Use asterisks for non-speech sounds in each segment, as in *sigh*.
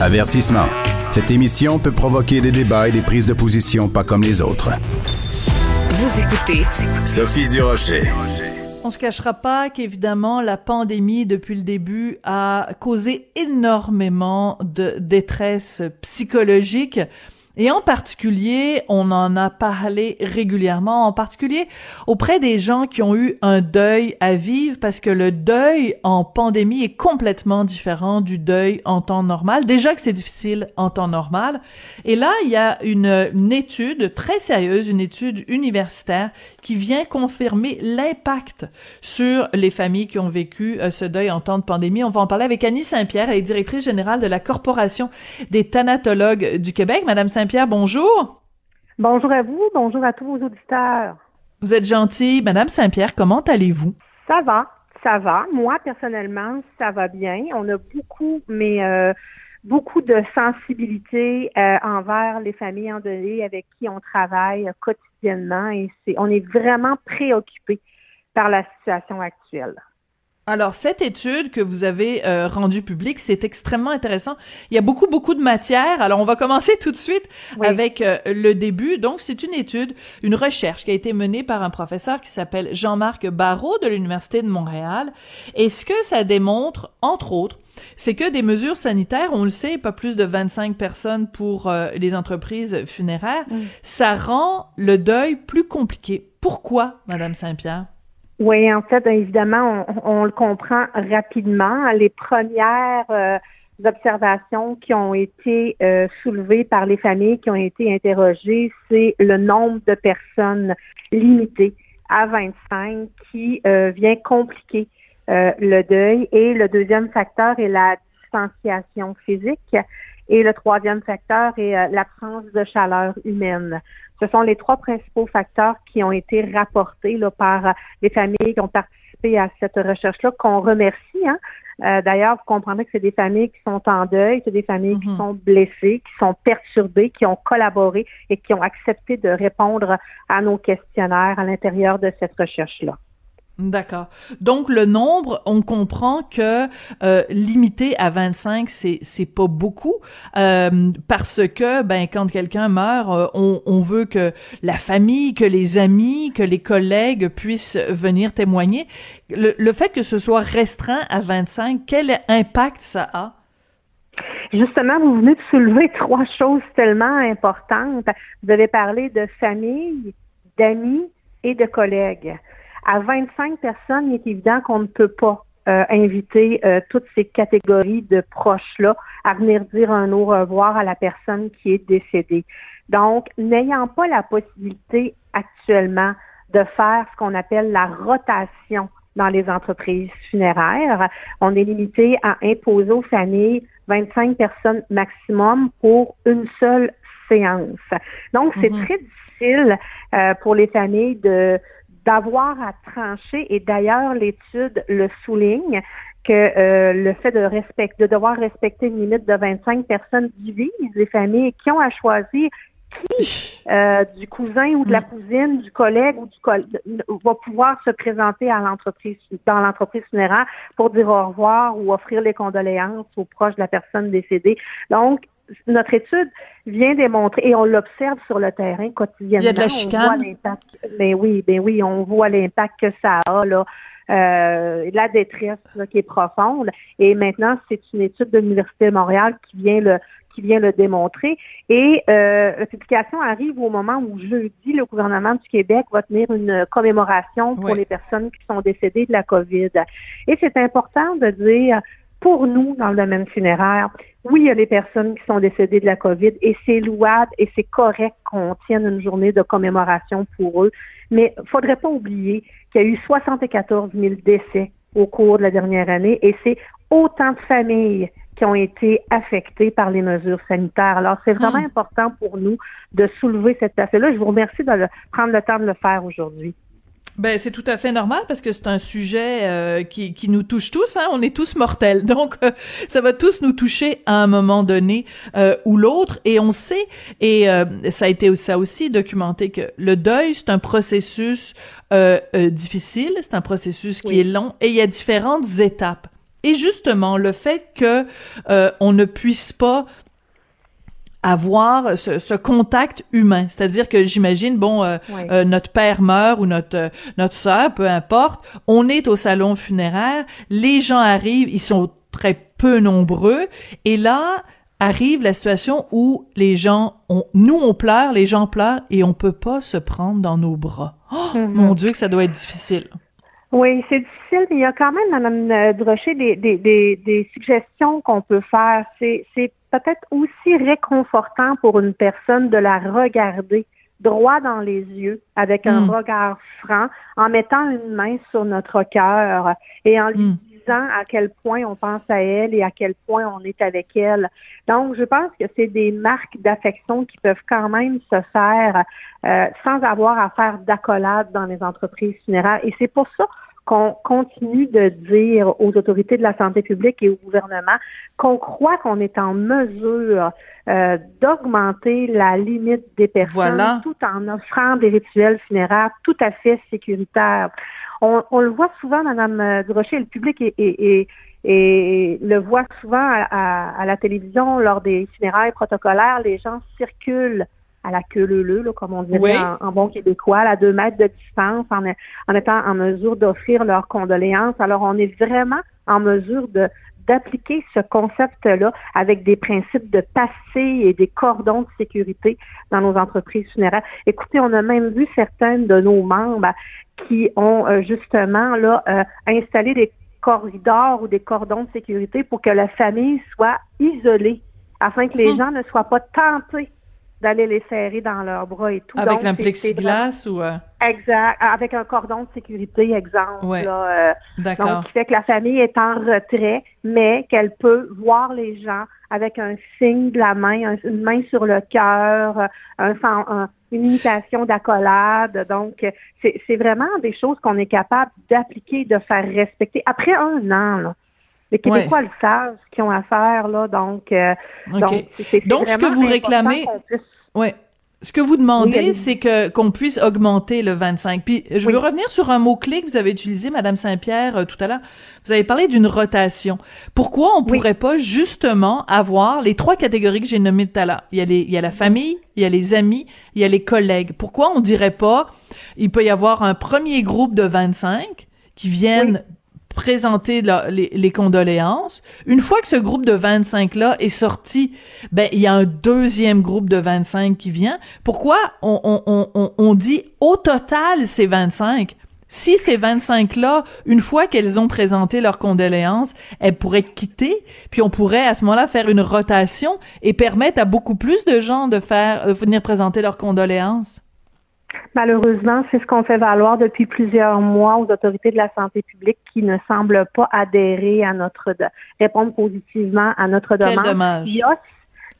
Avertissement. Cette émission peut provoquer des débats et des prises de position pas comme les autres. Vous écoutez Sophie Durocher. On se cachera pas qu'évidemment la pandémie depuis le début a causé énormément de détresse psychologique et en particulier, on en a parlé régulièrement, en particulier auprès des gens qui ont eu un deuil à vivre, parce que le deuil en pandémie est complètement différent du deuil en temps normal. Déjà que c'est difficile en temps normal. Et là, il y a une, étude très sérieuse, une étude universitaire qui vient confirmer l'impact sur les familles qui ont vécu euh, ce deuil en temps de pandémie. On va en parler avec Annie Saint-Pierre, elle est directrice générale de la Corporation des thanatologues du Québec. Madame Saint pierre bonjour. Bonjour à vous, bonjour à tous vos auditeurs. Vous êtes gentille. Madame Saint-Pierre, comment allez-vous? Ça va, ça va. Moi, personnellement, ça va bien. On a beaucoup, mais euh, beaucoup de sensibilité euh, envers les familles endeuillées avec qui on travaille quotidiennement et c'est, on est vraiment préoccupé par la situation actuelle. Alors, cette étude que vous avez euh, rendue publique, c'est extrêmement intéressant. Il y a beaucoup, beaucoup de matière. Alors, on va commencer tout de suite avec euh, le début. Donc, c'est une étude, une recherche qui a été menée par un professeur qui s'appelle Jean-Marc Barrault de l'Université de Montréal. Et ce que ça démontre, entre autres, c'est que des mesures sanitaires, on le sait, pas plus de 25 personnes pour euh, les entreprises funéraires, ça rend le deuil plus compliqué. Pourquoi, Madame Saint-Pierre? Oui, en fait, évidemment, on, le comprend rapidement. Les premières euh, observations qui ont été euh, soulevées par les familles qui ont été interrogées, c'est le nombre de personnes limitées à 25 qui euh, vient compliquer le deuil. Et le deuxième facteur est la distanciation physique. Et le troisième facteur est l'absence de chaleur humaine. Ce sont les trois principaux facteurs qui ont été rapportés là, par les familles qui ont participé à cette recherche-là, qu'on remercie. Hein. Euh, D'ailleurs, vous comprendrez que c'est des familles qui sont en deuil, c'est des familles qui mhm. sont blessées, qui sont perturbées, qui ont collaboré et qui ont accepté de répondre à nos questionnaires à l'intérieur de cette recherche-là. D'accord. Donc le nombre, on comprend que euh, limité à 25, c'est c'est pas beaucoup euh, parce que ben quand quelqu'un meurt, euh, on, veut que la famille, que les amis, que les collègues puissent venir témoigner. Le, le fait que ce soit restreint à 25, quel impact ça a? Justement, vous venez de soulever *laughs* trois choses tellement importantes. Vous avez parlé de famille, d'amis et de collègues. À 25 personnes, il est évident qu'on ne peut pas euh, inviter euh, toutes ces catégories de proches-là à venir dire un au revoir à la personne qui est décédée. Donc, n'ayant pas la possibilité actuellement de faire ce qu'on appelle la rotation dans les entreprises funéraires, on est limité à imposer aux familles 25 personnes maximum pour une seule séance. Donc, c'est mm-hmm. très difficile euh, pour les familles de d'avoir à trancher, et d'ailleurs l'étude le souligne, que euh, le fait de respecter, de devoir respecter une limite de 25 personnes divise les familles qui ont à choisir qui euh, du cousin ou de la mm. cousine, du collègue ou du collègue va pouvoir se présenter à l'entreprise dans l'entreprise funéraire pour dire au revoir ou offrir les condoléances aux proches de la personne décédée. Donc, notre étude vient démontrer, et on l'observe sur le terrain quotidiennement. Il y a de la chicane. Ben oui, ben oui, on voit l'impact que ça a, là. Euh, la détresse qui est profonde. Et maintenant, c'est une étude de l'Université de Montréal qui vient le qui vient le démontrer. Et euh, la publication arrive au moment où jeudi, le gouvernement du Québec va tenir une commémoration pour les personnes qui sont décédées de la COVID. Et c'est important de dire pour nous, dans le domaine funéraire, oui, il y a des personnes qui sont décédées de la COVID et c'est louable et c'est correct qu'on tienne une journée de commémoration pour eux. Mais il faudrait pas oublier qu'il y a eu 74 000 décès au cours de la dernière année et c'est autant de familles qui ont été affectées par les mesures sanitaires. Alors, c'est vraiment hmm. important pour nous de soulever cet aspect-là. Je vous remercie de prendre le temps de le faire aujourd'hui. Ben c'est tout à fait normal parce que c'est un sujet euh, qui, qui nous touche tous. Hein? On est tous mortels, *laughs* donc euh, ça va tous nous toucher à un moment donné euh, ou l'autre. Et on sait, et ça a été ça aussi documenté que le deuil c'est un processus difficile, c'est un processus qui est long et il y a différentes étapes. Et justement, le fait que euh, on ne puisse pas avoir ce, contact humain. C'est-à-dire que j'imagine, bon, euh, euh, notre père meurt ou notre notre sœur, peu importe, on est au salon funéraire, les gens arrivent, ils sont très peu nombreux, et là arrive la situation où les gens, ont, nous on pleure, les gens pleurent, et on peut pas se prendre dans nos bras. Oh, mm-hmm. Mon Dieu, que ça doit être difficile. Oui, c'est difficile, mais il y a quand même, Mme Drochet, des, des, des, des suggestions qu'on peut faire. C'est peut-être aussi réconfortant pour une personne de la regarder droit dans les yeux, avec un hmm. regard franc, en mettant une main sur notre cœur et en lui hmm. Disant à quel point on pense à elle et à quel point on est avec elle. Donc, je pense que c'est des marques d'affection qui peuvent quand même se faire euh, sans avoir à faire d'accolade dans les entreprises funéraires. Et c'est pour ça qu'on continue de dire aux autorités de la santé publique et au gouvernement qu'on croit qu'on est en mesure euh, d'augmenter la limite des personnes tout en offrant des rituels funéraires tout à fait sécuritaires. On, le voit souvent, Madame Durocher, le public et, le voit souvent à, à, la télévision lors des funérailles protocolaires, les gens circulent à la queue leu, comme on dirait en, bon québécois, à deux mètres de distance, en, en étant en mesure d'offrir leurs condoléances. Alors, on est vraiment en mesure de d'appliquer ce concept-là avec des principes de passé et des cordons de sécurité dans nos entreprises funéraires. Écoutez, on a même vu certains de nos membres qui ont euh, justement là euh, installé des corridors ou des cordons de sécurité pour que la famille soit isolée afin que les hum. gens ne soient pas tentés d'aller les serrer dans leurs bras et tout. Avec un plexiglas ou... Euh? Exact. Avec un cordon de sécurité, exemple. Ouais. Euh, D'accord. Donc, qui fait que la famille est en retrait, mais qu'elle peut voir les gens avec un signe de la main, une main sur le cœur, un, une imitation d'accolade. Donc, c'est vraiment des choses qu'on est capable d'appliquer, de faire respecter. Après un an, là, les Québécois le savent, ce qu'ils ont à faire, là. Donc, euh, donc, ce que vous réclamez. Ouais. Ce que vous demandez, c'est que qu'on puisse augmenter le 25. Puis je veux revenir sur un mot clé que vous avez utilisé, Madame Saint-Pierre, euh, tout à l'heure. Vous avez parlé d'une rotation. Pourquoi on pourrait pas justement avoir les trois catégories que j'ai nommées tout à l'heure? Il y a les, il y a la famille, il y a les amis, il y a les collègues. Pourquoi on dirait pas Il peut y avoir un premier groupe de 25 qui viennent présenter les, condoléances. Une fois que ce groupe de 25-là est sorti, ben il y a un deuxième groupe de 25 qui vient. Pourquoi on, on, on, on dit au total c'est 25? Si ces 25-là, une fois qu'elles ont présenté leurs condoléances, elles pourraient quitter, puis on pourrait à ce moment-là faire une rotation et permettre à beaucoup plus de gens de faire de venir présenter leurs condoléances. Malheureusement, c'est ce qu'on fait valoir depuis plusieurs mois aux autorités de la santé publique qui ne semblent pas adhérer à notre répondre positivement à notre demande. Quel dommage.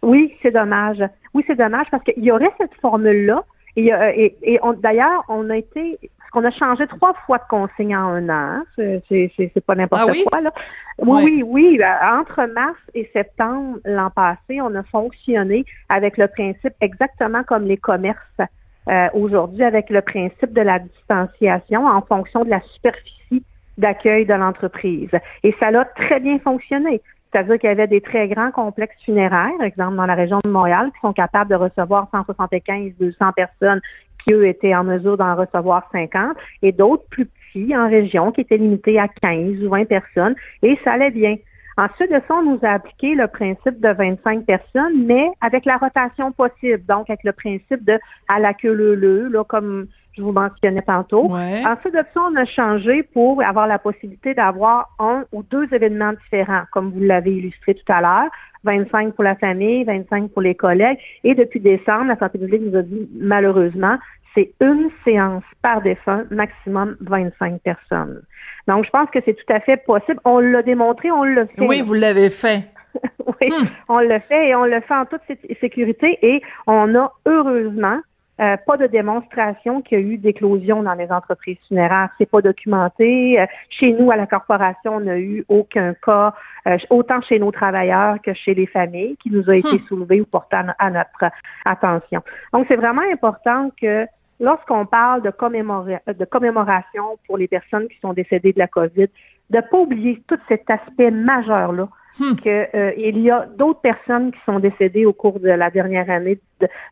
oui, c'est dommage. Oui, c'est dommage parce qu'il y aurait cette formule-là. Et, euh, et, d'ailleurs, on a été qu'on a changé trois fois de consigne en un an. C'est pas n'importe ah quoi. Là. Oui, oui, oui. Euh, entre mars et septembre l'an passé, on a fonctionné avec le principe exactement comme les commerces euh, aujourd'hui avec le principe de la distanciation en fonction de la superficie d'accueil de l'entreprise. Et ça a très bien fonctionné. C'est-à-dire qu'il y avait des très grands complexes funéraires, exemple dans la région de Montréal, qui sont capables de recevoir 175, 200 personnes, qui eux étaient en mesure d'en recevoir 50, et d'autres plus petits en région qui étaient limités à 15 ou 20 personnes, et ça allait bien. Ensuite de ça, on nous a appliqué le principe de 25 personnes, mais avec la rotation possible, donc avec le principe de à la queue le le, là, comme je vous mentionnais tantôt. Ensuite de ça, on a changé pour avoir la possibilité d'avoir un ou deux événements différents, comme vous l'avez illustré tout à l'heure. 25 pour la famille, 25 pour les collègues. Et depuis décembre, la santé publique nous a dit, malheureusement, c'est une séance par défunt, maximum 25 personnes. Donc, je pense que c'est tout à fait possible. On l'a démontré, on l'a fait. Oui, vous l'avez fait. *laughs* oui, hmm. on l'a fait et on le fait en toute sécurité et on a heureusement euh, pas de démonstration qu'il y a eu d'éclosion dans les entreprises funéraires. C'est pas documenté. Euh, chez nous, à la corporation, on n'a eu aucun cas, euh, autant chez nos travailleurs que chez les familles, qui nous a été hmm. soulevé ou porté à notre attention. Donc, c'est vraiment important que Lorsqu'on parle de, de commémoration pour les personnes qui sont décédées de la COVID, de pas oublier tout cet aspect majeur-là. Hmm. que euh, il y a d'autres personnes qui sont décédées au cours de la dernière année,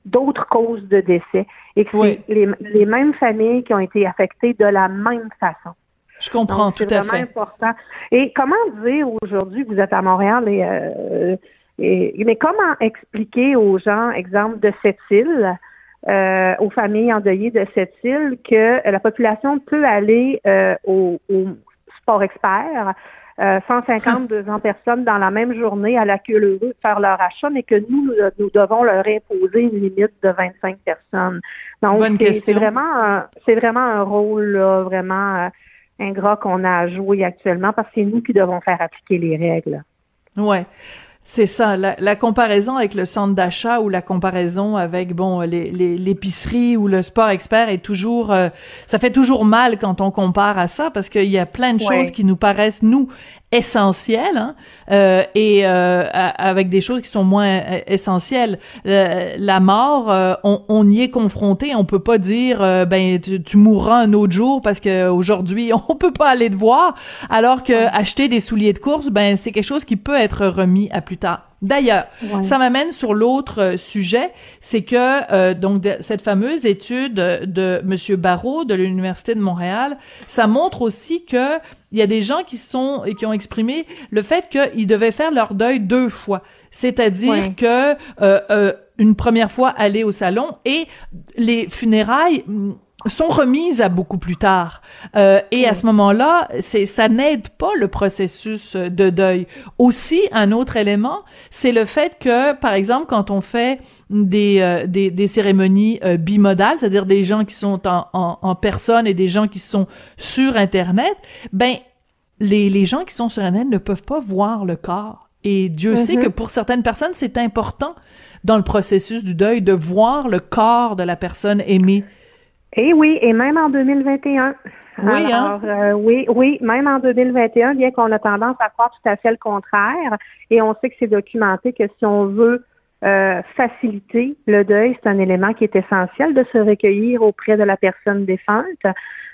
d'autres causes de décès, et que c'est les, mêmes familles qui ont été affectées de la même façon. Je comprends tout à fait. C'est important. Et comment dire aujourd'hui, vous êtes à Montréal, et, euh, et, mais comment expliquer aux gens, exemple de cette île, euh, aux familles endeuillées de cette île, que la population peut aller euh, au, au sport expert, 150, 200 *laughs* personnes dans la même journée à la queue de faire leur achat, mais que nous, nous devons leur imposer une limite de 25 personnes. Donc, c'est vraiment, c'est vraiment un rôle vraiment euh, ingrat qu'on a à jouer actuellement parce que c'est nous qui devons faire appliquer les règles. Ouais. C'est ça, la, comparaison avec le centre d'achat ou la comparaison avec bon l'épicerie ou le sport expert est toujours, euh, ça fait toujours mal quand on compare à ça parce qu'il y a plein de choses qui nous paraissent nous essentielles hein, euh, et euh, avec des choses qui sont moins euh, essentielles. la mort, on, on, y est confronté. On peut pas dire ben tu, tu, mourras un autre jour parce que aujourd'hui *laughs* on peut pas aller te voir. Alors que acheter des souliers de course, ben c'est quelque chose qui peut être remis à plus tard. D'ailleurs, ça m'amène sur l'autre euh, sujet, c'est que euh, donc cette fameuse étude de Monsieur Barrault de l'université de Montréal, ça montre aussi que il y a des gens qui sont et qui ont exprimé le fait qu'ils devaient faire leur deuil deux fois, c'est-à-dire que euh, une première fois aller au salon et les funérailles sont remises à beaucoup plus tard. Euh, et à ce moment-là, c'est ça n'aide pas le processus de deuil. Aussi, un autre élément, c'est le fait que, par exemple, quand on fait des, euh, des, des, cérémonies euh, bimodales, c'est-à-dire des gens qui sont en, en, en, personne et des gens qui sont sur Internet, ben les, les gens qui sont sur Internet ne peuvent pas voir le corps. Et Dieu sait que mm-hmm. pour certaines personnes, c'est important dans le processus du deuil de voir le corps de la personne aimée. Et oui, et même en 2021. Oui, hein? Euh, oui, oui, même en 2021, bien qu'on a tendance à croire tout à fait le contraire, et on sait que c'est documenté que si on veut euh, faciliter le deuil, c'est un élément qui est essentiel de se recueillir auprès de la personne défunte.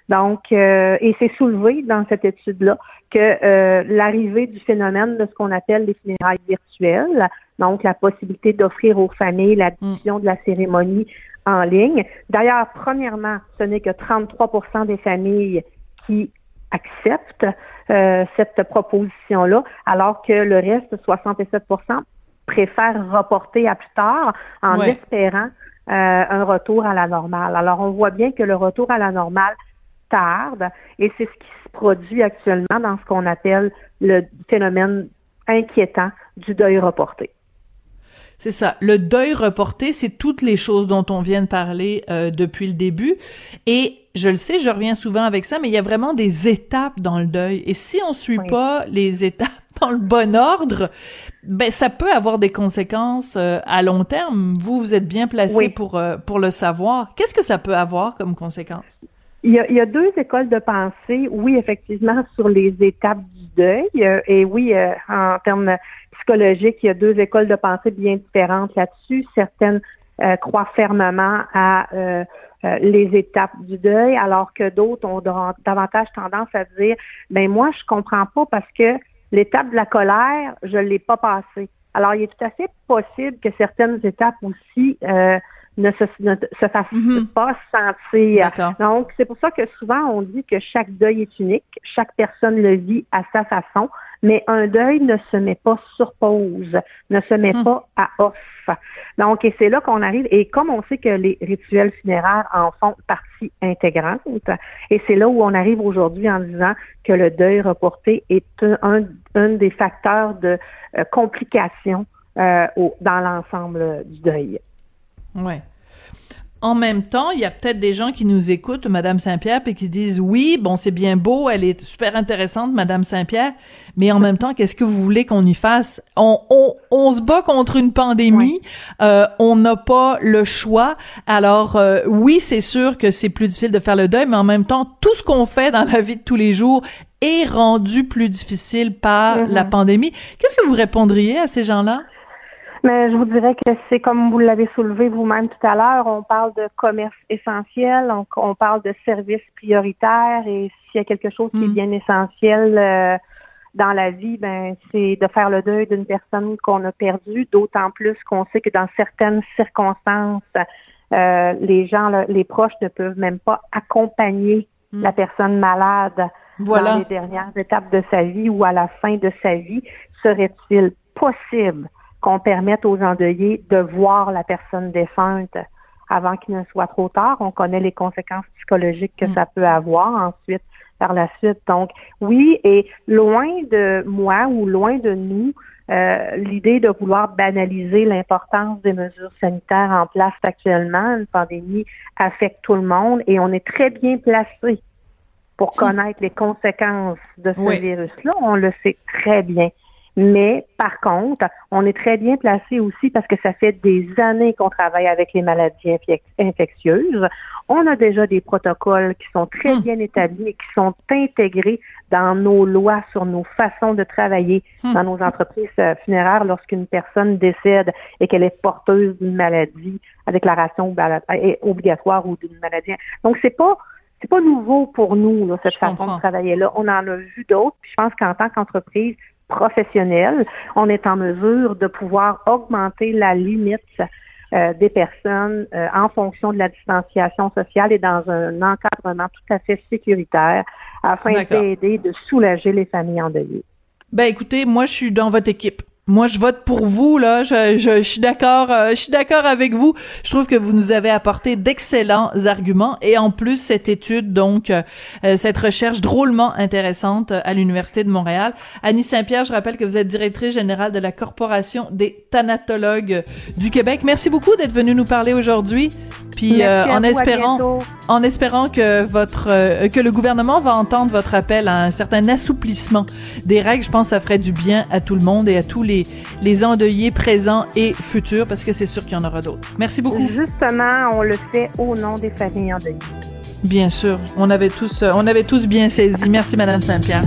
Donc, euh, et c'est soulevé dans cette étude-là que l'arrivée du phénomène de ce qu'on appelle les funérailles virtuelles, donc la possibilité d'offrir aux familles la mm. diffusion de la cérémonie en ligne. D'ailleurs, premièrement, ce n'est que 33% des familles qui acceptent euh, cette proposition-là, alors que le reste, 67% préfèrent reporter à plus tard en espérant euh, un retour à la normale. Alors, on voit bien que le retour à la normale tarde et c'est ce qui se produit actuellement dans ce qu'on appelle le phénomène inquiétant du deuil reporté. C'est ça. Le deuil reporté, c'est toutes les choses dont on vient de parler euh, depuis le début. Et je le sais, je reviens souvent avec ça, mais il y a vraiment des étapes dans le deuil. Et si on suit pas les *laughs* étapes dans le bon ordre, ben ça peut avoir des conséquences euh, à long terme. Vous, vous êtes bien placé pour euh, pour le savoir. Qu'est-ce que ça peut avoir comme conséquence? Il y, a, il y, a, deux écoles de pensée, oui, effectivement, sur les étapes du deuil. et oui, en termes psychologique, il y a deux écoles de pensée bien différentes là-dessus. Certaines euh, croient fermement à euh, euh, les étapes du deuil, alors que d'autres ont davantage tendance à dire, ben moi, je comprends pas parce que l'étape de la colère, je l'ai pas passée. Alors, il est tout à fait possible que certaines étapes aussi ne se, se fassent mm-hmm. pas sentir. Donc, c'est pour ça que souvent on dit que chaque deuil est unique, chaque personne le vit à sa façon mais un deuil ne se met pas sur pause, ne se met hmm. pas à off. Donc, et c'est là qu'on arrive, et comme on sait que les rituels funéraires en font partie intégrante, et c'est là où on arrive aujourd'hui en disant que le deuil reporté est un, un des facteurs de euh, complications euh, dans l'ensemble du deuil. Ouais en même temps, il y a peut-être des gens qui nous écoutent, Madame Saint-Pierre, et qui disent oui, bon, c'est bien beau, elle est super intéressante, Madame Saint-Pierre, mais en même temps, qu'est-ce que vous voulez qu'on y fasse? On, on, on se bat contre une pandémie, euh, on n'a pas le choix. Alors euh, oui, c'est sûr que c'est plus difficile de faire le deuil, mais en même temps, tout ce qu'on fait dans la vie de tous les jours est rendu plus difficile par mm-hmm. la pandémie. Qu'est-ce que vous répondriez à ces gens-là? Mais je vous dirais que c'est comme vous l'avez soulevé vous-même tout à l'heure, on parle de commerce essentiel, on, on, parle de services prioritaires et s'il y a quelque chose qui est mm. bien essentiel euh, dans la vie, ben c'est de faire le deuil d'une personne qu'on a perdue, d'autant plus qu'on sait que dans certaines circonstances, euh, les gens, les proches ne peuvent même pas accompagner mm. la personne malade dans les dernières étapes de sa vie ou à la fin de sa vie. Serait-il possible qu'on permette aux endeuillés de voir la personne défunte avant qu'il ne soit trop tard. On connaît les conséquences psychologiques que mm. ça peut avoir ensuite par la suite. Donc oui, et loin de moi ou loin de nous, euh, l'idée de vouloir banaliser l'importance des mesures sanitaires en place actuellement, une pandémie affecte tout le monde et on est très bien placé pour connaître les conséquences de ce virus-là. On le sait très bien. Mais par contre, on est très bien placé aussi parce que ça fait des années qu'on travaille avec les maladies infectieuses. On a déjà des protocoles qui sont très hmm. bien établis et qui sont intégrés dans nos lois sur nos façons de travailler hmm. dans nos entreprises euh, funéraires lorsqu'une personne décède et qu'elle est porteuse d'une maladie à déclaration obligatoire ou d'une maladie. Donc c'est pas c'est pas nouveau pour nous cette façon de travailler là. On en a vu d'autres. je pense qu'en tant qu'entreprise, professionnel, on est en mesure de pouvoir augmenter la limite euh, des personnes euh, en fonction de la distanciation sociale et dans un encadrement tout à fait sécuritaire afin d'aider, de soulager les familles endeuillées. Ben écoutez, moi je suis dans votre équipe. Moi, je vote pour vous là. Je, je, suis d'accord. Euh, je suis d'accord avec vous. Je trouve que vous nous avez apporté d'excellents arguments et en plus cette étude, donc euh, euh, cette recherche drôlement intéressante à l'université de Montréal. Annie Saint-Pierre, je rappelle que vous êtes directrice générale de la corporation des thanatologues du Québec. Merci beaucoup d'être venue nous parler aujourd'hui. Puis en espérant, en espérant que votre que le gouvernement va entendre votre appel à un certain assouplissement des règles, je pense que ça ferait du bien à tout le monde et à tous les les, endeuillés présents et futurs, parce que c'est sûr qu'il y en aura d'autres. Merci beaucoup. Justement, on le fait au nom des familles endeuillées. Bien sûr, on avait tous, on avait tous bien saisi. Merci, Madame Saint-Pierre.